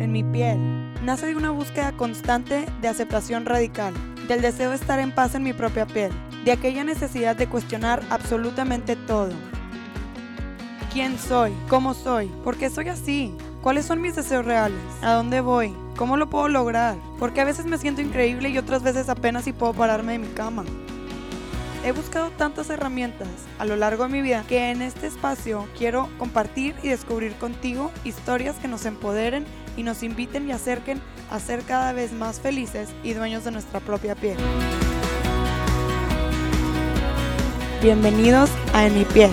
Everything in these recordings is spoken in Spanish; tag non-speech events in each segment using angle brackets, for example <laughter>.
en mi piel, nace de una búsqueda constante de aceptación radical, del deseo de estar en paz en mi propia piel, de aquella necesidad de cuestionar absolutamente todo. ¿Quién soy? ¿Cómo soy? ¿Por qué soy así? ¿Cuáles son mis deseos reales? ¿A dónde voy? ¿Cómo lo puedo lograr? Porque a veces me siento increíble y otras veces apenas si puedo pararme de mi cama. He buscado tantas herramientas a lo largo de mi vida que en este espacio quiero compartir y descubrir contigo historias que nos empoderen y nos inviten y acerquen a ser cada vez más felices y dueños de nuestra propia piel. Bienvenidos a En mi piel.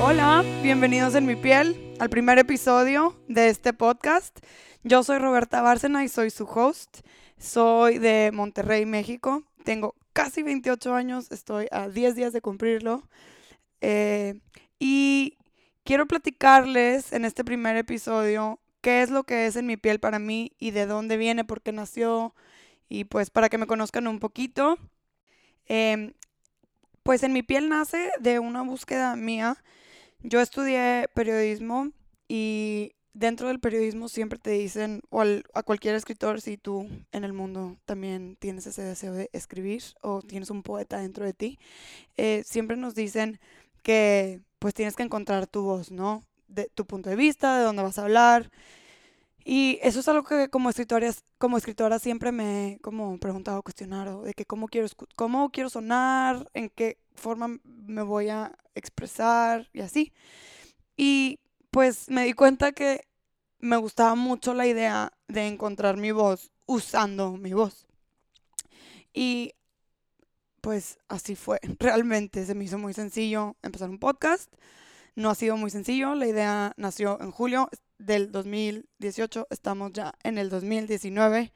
Hola, bienvenidos en mi piel al primer episodio de este podcast. Yo soy Roberta Bárcena y soy su host. Soy de Monterrey, México. Tengo casi 28 años, estoy a 10 días de cumplirlo. Eh, y quiero platicarles en este primer episodio qué es lo que es en mi piel para mí y de dónde viene, por qué nació y pues para que me conozcan un poquito. Em, pues en mi piel nace de una búsqueda mía. Yo estudié periodismo y dentro del periodismo siempre te dicen, o a cualquier escritor, si tú en el mundo también tienes ese deseo de escribir o tienes un poeta dentro de ti, eh, siempre nos dicen que pues tienes que encontrar tu voz, ¿no? De tu punto de vista, de dónde vas a hablar. Y eso es algo que como escritora, como escritora siempre me he como preguntado, cuestionado, de que cómo quiero, cómo quiero sonar, en qué forma me voy a expresar y así. Y pues me di cuenta que me gustaba mucho la idea de encontrar mi voz usando mi voz. Y pues así fue. <laughs> Realmente se me hizo muy sencillo empezar un podcast. No ha sido muy sencillo. La idea nació en julio del 2018. Estamos ya en el 2019.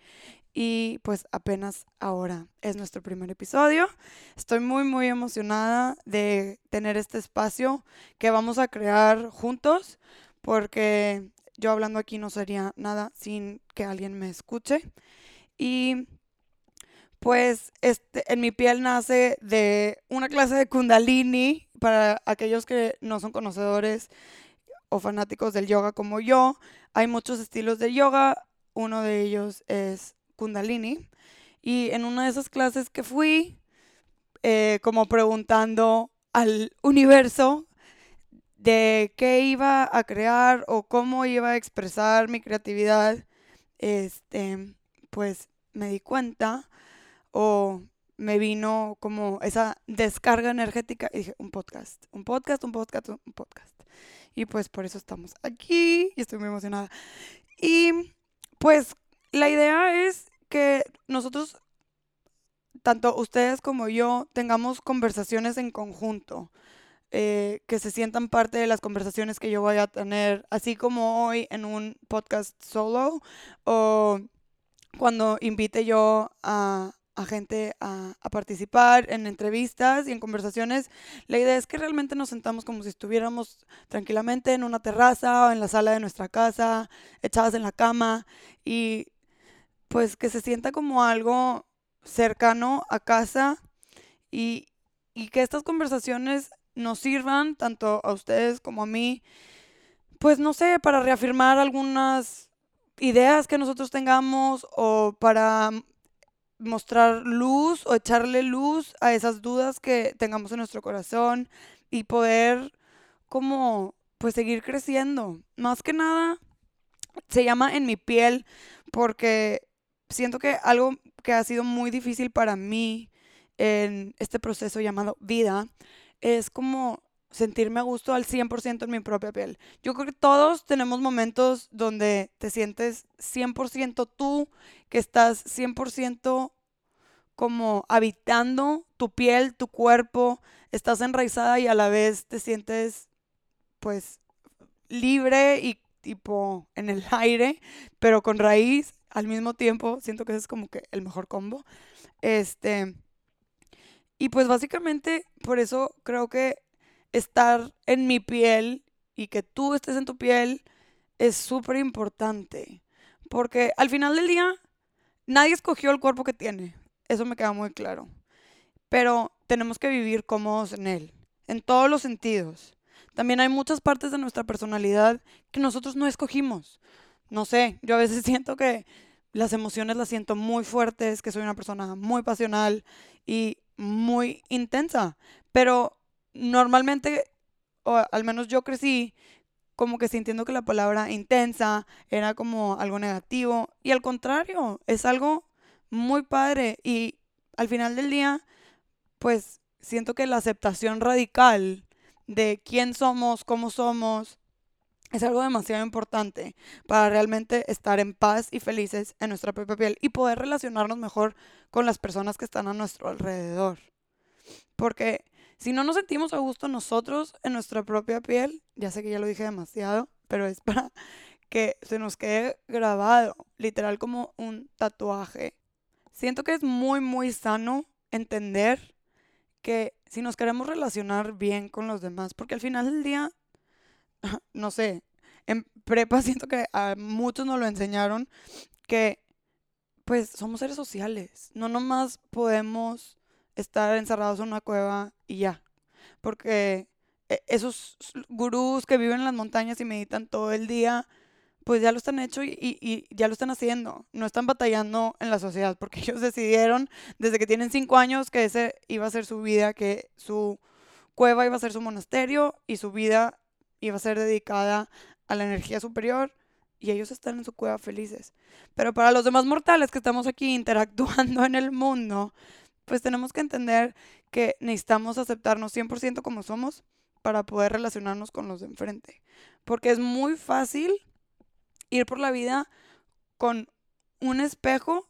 Y pues apenas ahora es nuestro primer episodio. Estoy muy, muy emocionada de tener este espacio que vamos a crear juntos porque yo hablando aquí no sería nada sin que alguien me escuche. Y pues este, en mi piel nace de una clase de kundalini para aquellos que no son conocedores o fanáticos del yoga como yo. Hay muchos estilos de yoga, uno de ellos es kundalini. Y en una de esas clases que fui, eh, como preguntando al universo de qué iba a crear o cómo iba a expresar mi creatividad, este, pues me di cuenta o me vino como esa descarga energética y dije, un podcast, un podcast, un podcast, un podcast. Y pues por eso estamos aquí y estoy muy emocionada. Y pues la idea es que nosotros, tanto ustedes como yo, tengamos conversaciones en conjunto. Eh, que se sientan parte de las conversaciones que yo voy a tener, así como hoy en un podcast solo o cuando invite yo a, gente a, a, participar en entrevistas y en conversaciones. La idea es que realmente nos sentamos como si estuviéramos tranquilamente en una terraza o en la sala de nuestra casa, echadas en la cama y pues que se sienta como algo cercano a casa y, y que estas conversaciones nos sirvan, tanto a ustedes como a mí, pues no sé, para reafirmar algunas ideas que nosotros tengamos o para mostrar luz o echarle luz a esas dudas que tengamos en nuestro corazón y poder como pues seguir creciendo. Más que nada se llama en mi piel porque siento que algo que ha sido muy difícil para mí en este proceso llamado vida es como sentirme a gusto al 100% en mi propia piel. Yo creo que todos tenemos momentos donde te sientes 100% tú, que estás 100% como habitando tu piel, tu cuerpo, estás enraizada y a la vez te sientes pues libre y tipo en el <laughs> aire, pero con raíz al mismo tiempo. Siento que ese es como que el mejor combo. Este, y pues básicamente por eso creo que estar en mi piel y que tú estés en tu piel es súper importante. Porque al final del día, nadie escogió el cuerpo que tiene. Eso me queda muy claro. Pero tenemos que vivir cómodos en él, en todos los sentidos. también hay muchas partes de nuestra personalidad que nosotros no escogimos. No sé, yo a veces <laughs> siento que las emociones las siento muy fuertes, que soy una persona muy pasional y muy intensa, pero normalmente, o al menos yo crecí como que sintiendo que la palabra intensa era como algo negativo y al contrario, es algo muy padre y al final del día, pues siento que la aceptación radical de quién somos, cómo somos, es algo demasiado importante para realmente estar en paz y felices en nuestra propia piel y poder relacionarnos mejor con las personas que están a nuestro alrededor. Porque si no nos sentimos a gusto nosotros en nuestra propia piel, ya sé que ya lo dije demasiado, pero es para <laughs> que se nos quede grabado, literal como un tatuaje. Siento que es muy, muy sano entender que si nos queremos relacionar bien con los demás, porque al final del día, <laughs> no sé, en prepa <laughs> siento que a muchos nos lo enseñaron, que pues somos seres sociales, no nomás podemos estar encerrados en una cueva y ya. Porque e, esos gurús que viven en las montañas y meditan todo el día, pues ya lo están hecho y, y, ya lo están haciendo. No están batallando en la sociedad porque <laughs> ellos decidieron desde que tienen cinco años que ese iba a ser su vida, que su cueva iba a ser su monasterio y su vida iba a ser dedicada a la energía superior y ellos están en su cueva felices. Pero para los demás mortales que estamos aquí interactuando <laughs> en el mundo, pues tenemos que entender que necesitamos aceptarnos 100% como somos para poder relacionarnos con los de enfrente. Porque es muy fácil ir por la vida con un espejo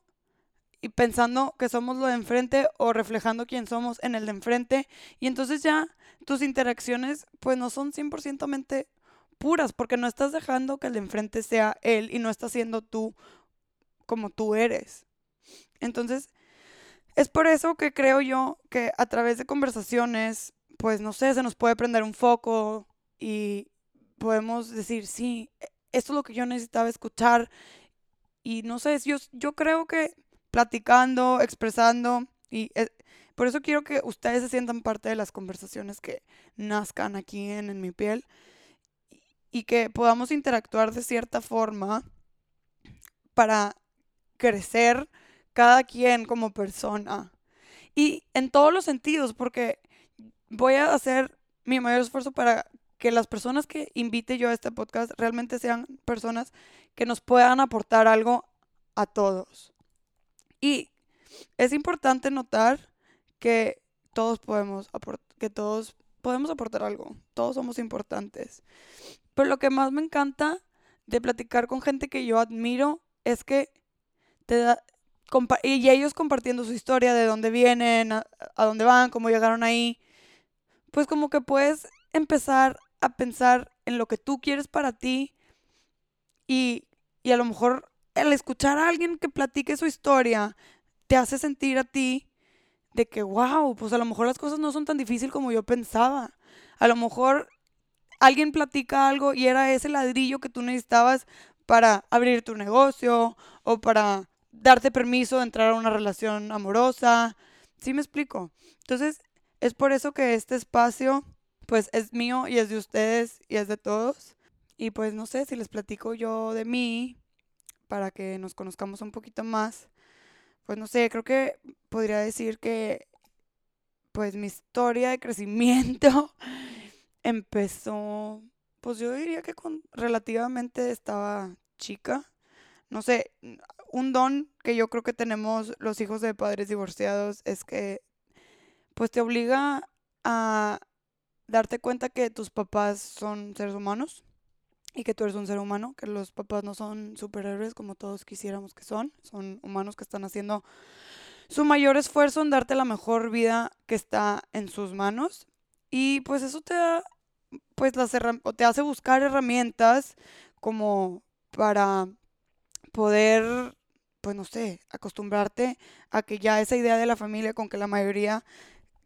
y pensando que somos lo de enfrente o reflejando quién somos en el de enfrente. Y entonces ya tus interacciones pues no son 100% puras porque no estás dejando que el de enfrente sea él y no estás siendo tú como tú eres. Entonces es por eso que creo yo que a través de conversaciones, pues no sé, se nos puede prender un foco y podemos decir, sí, e, esto es lo que yo necesitaba escuchar. Y no sé, yo, yo creo que platicando, expresando, y eh, por eso quiero que ustedes se sientan parte de las conversaciones que nazcan aquí en, en mi piel y que podamos interactuar de cierta forma para crecer cada quien como persona. Y en todos los sentidos, porque voy a hacer mi mayor esfuerzo para que las personas que invite yo a este podcast realmente sean personas que nos puedan aportar algo a todos. Y es importante notar que todos podemos que todos podemos aportar algo. Todos somos importantes. Pero lo que más me encanta de platicar con gente que yo admiro es que te da, y ellos compartiendo su historia de dónde vienen, a, dónde van, cómo llegaron ahí, pues como que puedes empezar a pensar en lo que tú quieres para ti y, y a lo mejor el escuchar a alguien que platique su historia te hace sentir a ti de que, wow, pues a lo mejor las cosas no son tan difíciles como yo pensaba. A lo mejor alguien platica algo y era ese ladrillo que tú necesitabas para abrir tu negocio o para darte permiso de entrar a una relación amorosa. ¿Sí me explico? Entonces, es por eso que este espacio, pues, es mío y es de ustedes y es de todos. Y pues, no sé, si les platico yo de mí, para que nos conozcamos un poquito más, pues, no sé, creo que podría decir que, pues, mi historia de crecimiento <laughs> empezó, pues, yo diría que con relativamente estaba chica. No sé, un don que yo creo que tenemos los hijos de padres divorciados es que pues te obliga a darte cuenta que tus papás son seres humanos y que tú eres un ser humano, que los papás no son superhéroes como todos quisiéramos que son, son humanos que están haciendo su mayor esfuerzo en darte la mejor vida que está en sus manos. Y pues eso te da pues las o te hace buscar herramientas como para poder pues no sé, acostumbrarte a que ya esa idea de la familia con que la mayoría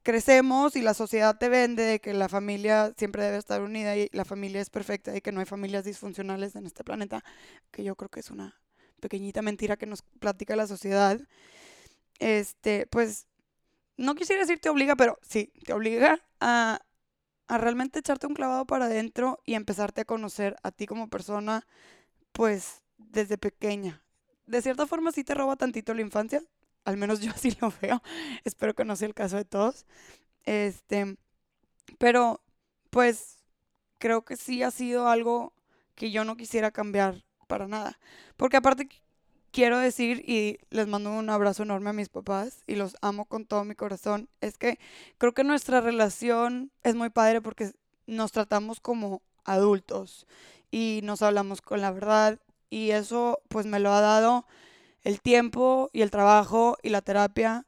crecemos y la sociedad te vende de que la familia siempre debe estar unida y la familia es perfecta y que no hay familias disfuncionales en este planeta, que yo creo que es una pequeñita mentira que nos platica la sociedad. Este, pues no quisiera decir te obliga, pero sí, te obliga a a realmente echarte un clavado para adentro y empezarte a conocer a ti como persona, pues desde pequeña. De cierta forma sí te roba tantito la infancia, al menos yo <laughs> así lo veo, espero que no sea el caso de todos. Este, pero pues creo que sí ha sido algo que yo no quisiera cambiar para nada, porque aparte quiero decir, y les mando un abrazo enorme a mis papás y los amo con todo mi corazón, es que creo que nuestra relación es muy padre porque nos tratamos como adultos y nos hablamos con la verdad y eso pues me lo ha dado el tiempo y el trabajo y la terapia.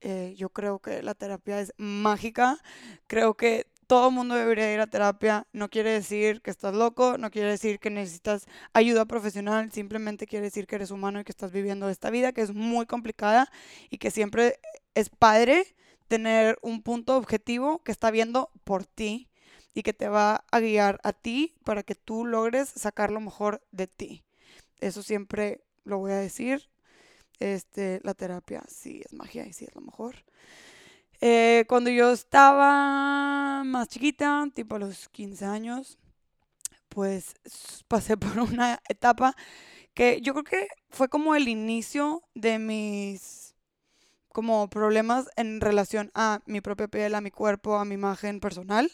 Eh, yo creo que la terapia es mágica. Creo que todo mundo debería ir a terapia. No quiere decir que estás loco, no quiere decir que necesitas ayuda profesional, simplemente quiere decir que eres humano y que estás viviendo esta vida que es muy complicada y que siempre es padre tener un punto objetivo que está viendo por ti y que te va a guiar a ti para que tú logres sacar lo mejor de ti. Eso siempre lo voy a decir. Este, la terapia sí es magia y sí es lo mejor. Eh, cuando yo estaba más chiquita, tipo a los 15 años, pues pasé <laughs> por una etapa que yo creo que fue como el inicio de mis como problemas en relación a mi propia piel, a mi cuerpo, a mi imagen personal.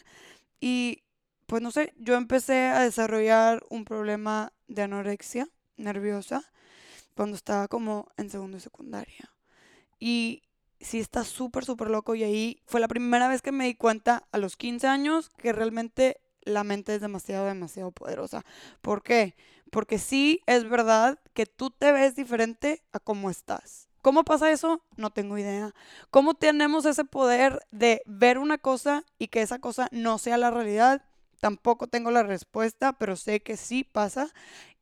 Y pues no sé, yo empecé a desarrollar un problema de anorexia nerviosa cuando estaba como en segundo y secundaria. Y sí está súper, súper loco y ahí fue la primera vez que me di cuenta a los 15 años que realmente la mente es demasiado, demasiado poderosa. ¿Por qué? Porque sí es verdad que tú te ves diferente a cómo estás. ¿Cómo pasa eso? No tengo idea. ¿Cómo tenemos ese poder de ver una cosa y que esa cosa no sea la realidad? Tampoco tengo la respuesta, pero sé que sí pasa.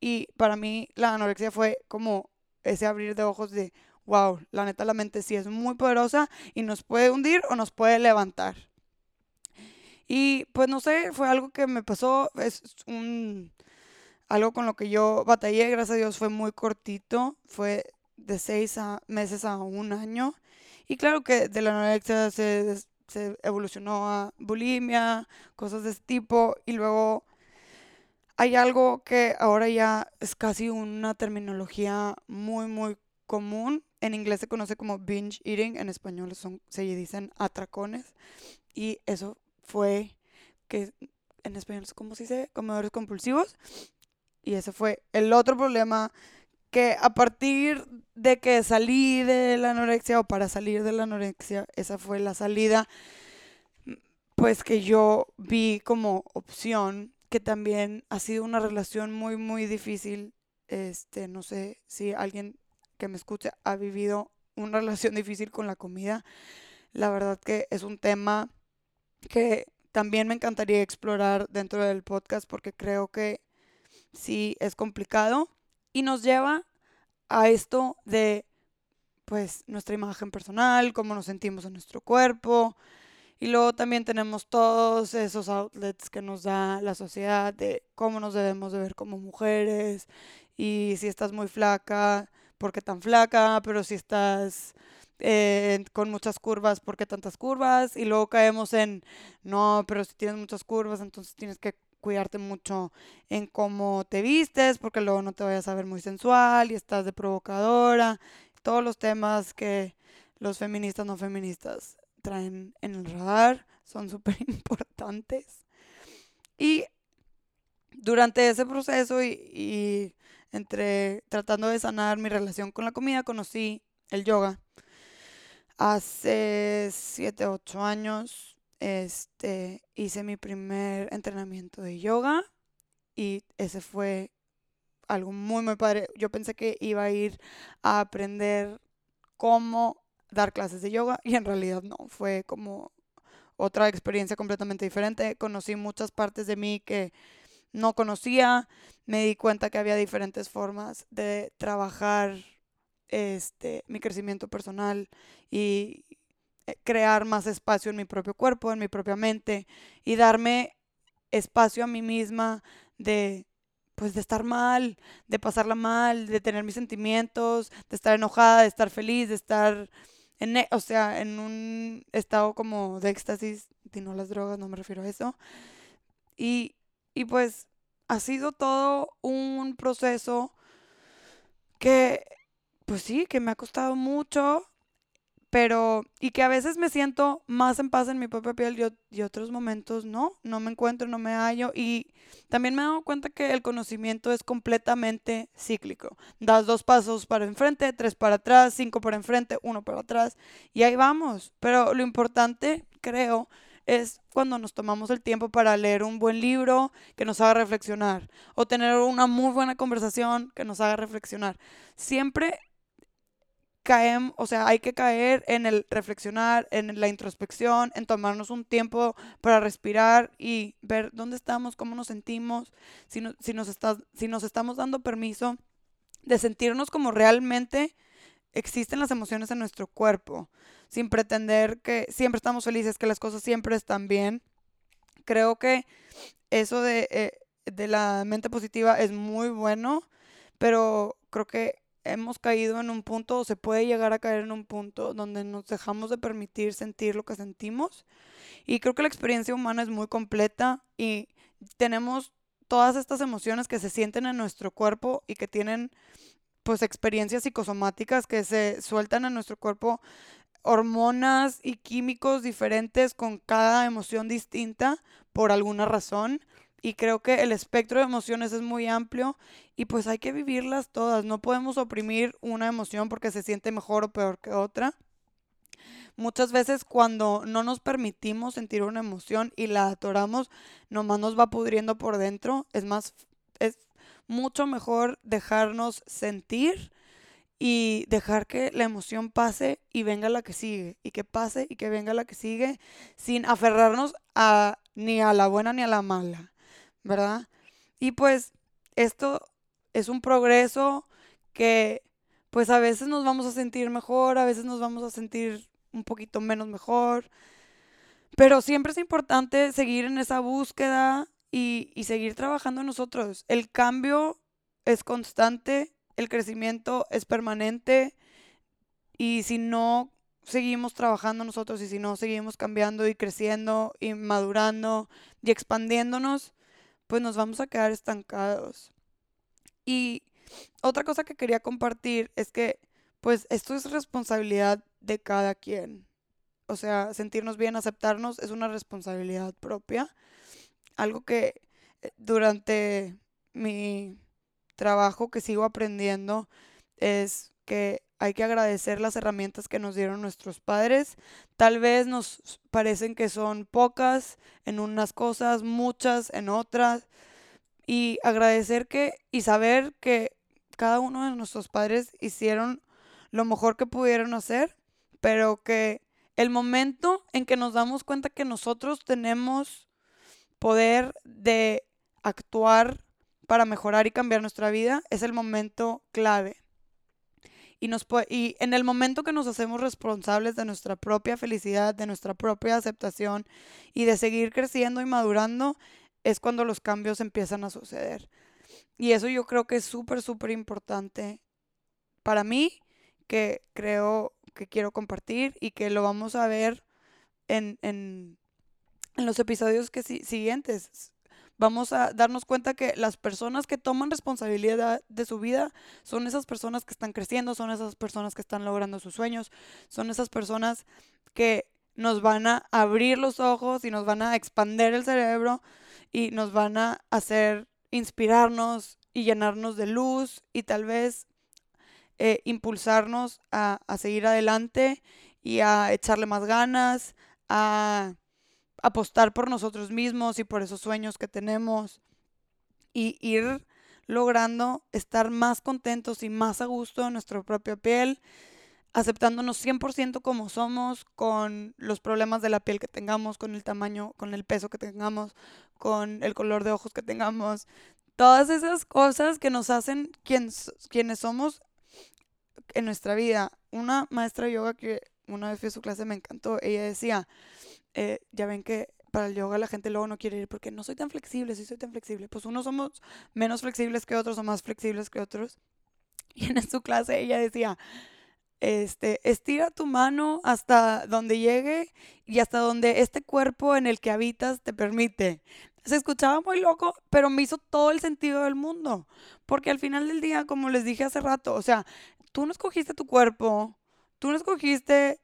Y para mí la anorexia fue como ese abrir de ojos de, wow, la neta la mente sí es muy poderosa y nos puede hundir o nos puede levantar. Y pues no sé, fue algo que me pasó, es un algo con lo que yo batallé, gracias a Dios fue muy cortito, fue de seis meses a un año. Y claro que de la anorexia se, evolucionó a bulimia, cosas de ese tipo, y luego hay algo que ahora ya es casi una terminología muy, muy común. En inglés se conoce como binge eating, en español son, se dicen atracones. Y eso fue que en español es como se dice, comedores compulsivos. Y ese fue el otro problema que a partir de que salí de la anorexia o para salir de la anorexia, esa fue la salida, pues que yo vi como opción, que también ha sido una relación muy, muy difícil. Este, no sé si alguien que me escuche ha vivido una <laughs> relación difícil con la comida. La verdad que es un tema que también me encantaría explorar dentro del podcast porque creo que sí es complicado y nos lleva a esto de pues nuestra imagen personal, cómo nos sentimos en nuestro cuerpo. Y luego también tenemos todos esos outlets que nos da la sociedad de cómo nos debemos de ver como mujeres y si estás muy flaca, ¿por qué tan flaca? Pero si estás eh, con muchas curvas, ¿por qué tantas curvas? Y luego caemos en, no, pero si tienes muchas curvas, entonces tienes que cuidarte mucho en cómo te vistes, porque luego no te vayas a ver muy sensual y estás de provocadora. Todos los temas que los feministas no feministas traen en el radar son <laughs> súper importantes. Y durante ese proceso y entre tratando de sanar mi relación con la comida, conocí el yoga. Hace 7, 8 años este, hice mi primer entrenamiento de yoga y ese fue algo muy, muy padre. Yo pensé que iba a ir a aprender cómo dar clases de yoga y en realidad no, fue como otra experiencia completamente diferente. Conocí muchas partes de mí que no conocía, me di cuenta que había diferentes formas de trabajar este, mi crecimiento personal y crear más espacio en mi propio cuerpo, en mi propia mente y darme espacio a mí misma de pues de estar mal, de pasarla mal, de tener mis sentimientos, de estar enojada, de estar feliz, de estar en, e, o sea, en un estado como de éxtasis y no las drogas, no me refiero a eso. Y, y pues ha sido todo un proceso que, pues sí, que me ha costado mucho, pero y que a veces me siento más en paz en mi propia piel y, otros momentos no, no me encuentro, no me hallo y también me he dado cuenta que el conocimiento es completamente cíclico. Das dos pasos para enfrente, tres para atrás, cinco para enfrente, uno para atrás y ahí vamos. Pero lo importante, creo, es cuando nos tomamos el tiempo para leer un buen libro que nos haga reflexionar o tener una muy buena conversación que nos haga reflexionar. Siempre caemos, o sea, hay que caer en el reflexionar, en la introspección, en tomarnos un tiempo para respirar y ver dónde estamos, cómo nos sentimos, si, nos, estamos dando permiso de sentirnos como realmente existen las emociones en nuestro cuerpo, sin pretender que siempre estamos felices, que las cosas siempre están bien. Creo que eso de, eh, de la mente positiva es muy bueno, pero creo que hemos caído en un punto o se puede llegar a caer en un punto donde nos dejamos de permitir sentir lo que sentimos. Y creo que la experiencia humana es muy completa y tenemos todas estas emociones que se sienten en nuestro cuerpo y que tienen pues experiencias psicosomáticas que se sueltan en nuestro cuerpo hormonas y químicos diferentes con cada emoción distinta por alguna razón y creo que el espectro de emociones es muy amplio y pues hay que vivirlas todas. No podemos oprimir una emoción porque se siente mejor o peor que otra. Muchas veces cuando no nos permitimos sentir una emoción y la atoramos, nomás nos va pudriendo por dentro. Es más, es mucho mejor dejarnos sentir y dejar que la emoción pase y venga la que sigue, y que pase y que venga la que sigue, sin aferrarnos a ni a la buena ni a la mala. ¿Verdad? Y pues esto es un progreso que pues a veces nos vamos a sentir mejor, a veces nos vamos a sentir un poquito menos mejor, pero siempre es importante seguir en esa búsqueda y, y seguir trabajando en nosotros. El cambio es constante, el crecimiento es permanente y si no seguimos trabajando nosotros y si no seguimos cambiando y creciendo y madurando y expandiéndonos, pues nos vamos a quedar estancados. Y otra cosa que quería compartir es que, pues esto es responsabilidad de cada quien. O sea, sentirnos bien, aceptarnos es una responsabilidad propia. Algo que eh, durante mi trabajo que sigo aprendiendo es que hay que agradecer las herramientas que nos dieron nuestros padres. Tal vez nos parecen que son pocas en unas cosas, muchas en otras. Y agradecer que y saber que cada uno de nuestros padres hicieron lo mejor que pudieron hacer, pero que el momento en que nos damos cuenta que nosotros tenemos poder de actuar para mejorar y cambiar nuestra vida es el momento clave y, nos y en el momento que nos hacemos responsables de nuestra propia felicidad, de nuestra propia aceptación y de seguir creciendo y madurando, es cuando los cambios empiezan a suceder. Y eso yo creo que es súper, súper importante para mí, que creo que quiero compartir y que lo vamos a ver en, en, en los episodios que siguientes vamos a darnos cuenta que las personas que toman responsabilidad de su vida son esas personas que están creciendo, son esas personas que están logrando sus sueños, son esas personas que nos van a abrir los ojos y nos van a expander el cerebro y nos van a hacer inspirarnos y llenarnos de luz y tal vez eh, impulsarnos a, a seguir adelante y a echarle más ganas, a apostar por nosotros mismos y por esos sueños que tenemos y ir logrando estar más contentos y más a gusto en nuestra propia piel, aceptándonos 100% como somos, con los problemas de la piel que tengamos, con el tamaño, con el peso que tengamos, con el color de ojos que tengamos, todas esas cosas que nos hacen quienes somos en nuestra vida. Una maestra de yoga que una vez fui a su clase me encantó, ella decía, eh, ya ven que para el yoga la gente luego no quiere ir porque no soy tan flexible, si soy tan flexible. Pues unos somos menos flexibles que otros o más flexibles que otros. <laughs> Y en su clase ella decía, Este, estira tu mano hasta donde llegue y hasta donde este cuerpo en el que habitas te permite. Se escuchaba muy loco, pero me hizo todo el sentido del mundo. Porque al final del día, como les dije hace rato, o sea, tú no escogiste tu cuerpo, tú no escogiste,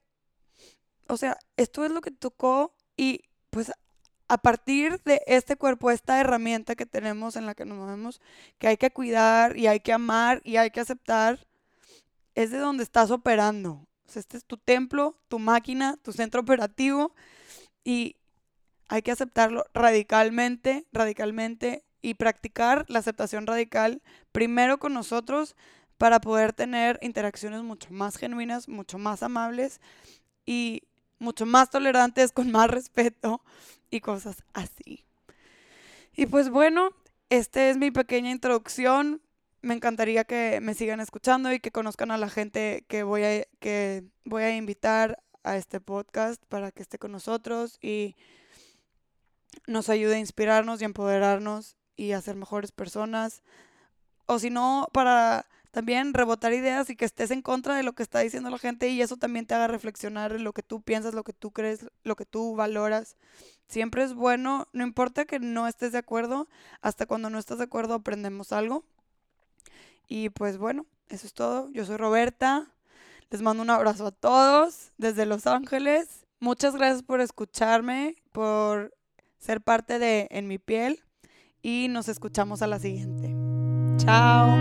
o sea, esto es lo que tocó y pues a partir de este cuerpo, esta herramienta que tenemos en la que nos movemos, que hay que cuidar y hay que amar y hay que aceptar, es de donde estás operando. O sea, este es tu templo, tu máquina, tu centro operativo y hay que aceptarlo radicalmente, radicalmente y practicar la aceptación radical primero con nosotros para poder tener interacciones mucho más genuinas, mucho más amables y mucho más tolerantes, con más respeto y cosas así. Y pues bueno, esta es mi pequeña introducción. Me encantaría que me sigan escuchando y que conozcan a la gente que voy a, que voy a invitar a este podcast para que esté con nosotros y nos ayude a inspirarnos y empoderarnos y a ser mejores personas. O si no, para también rebotar ideas y que estés en contra de lo que está diciendo la gente y eso también te haga reflexionar en lo que tú piensas, lo que tú crees, lo que tú valoras. Siempre es bueno, no importa que no estés de acuerdo, hasta cuando no estás de acuerdo aprendemos algo. Y pues bueno, eso es todo. Yo soy Roberta. Les mando un abrazo a todos desde Los Ángeles. Muchas gracias por escucharme, por ser parte de En mi piel y nos escuchamos a la siguiente. Chao.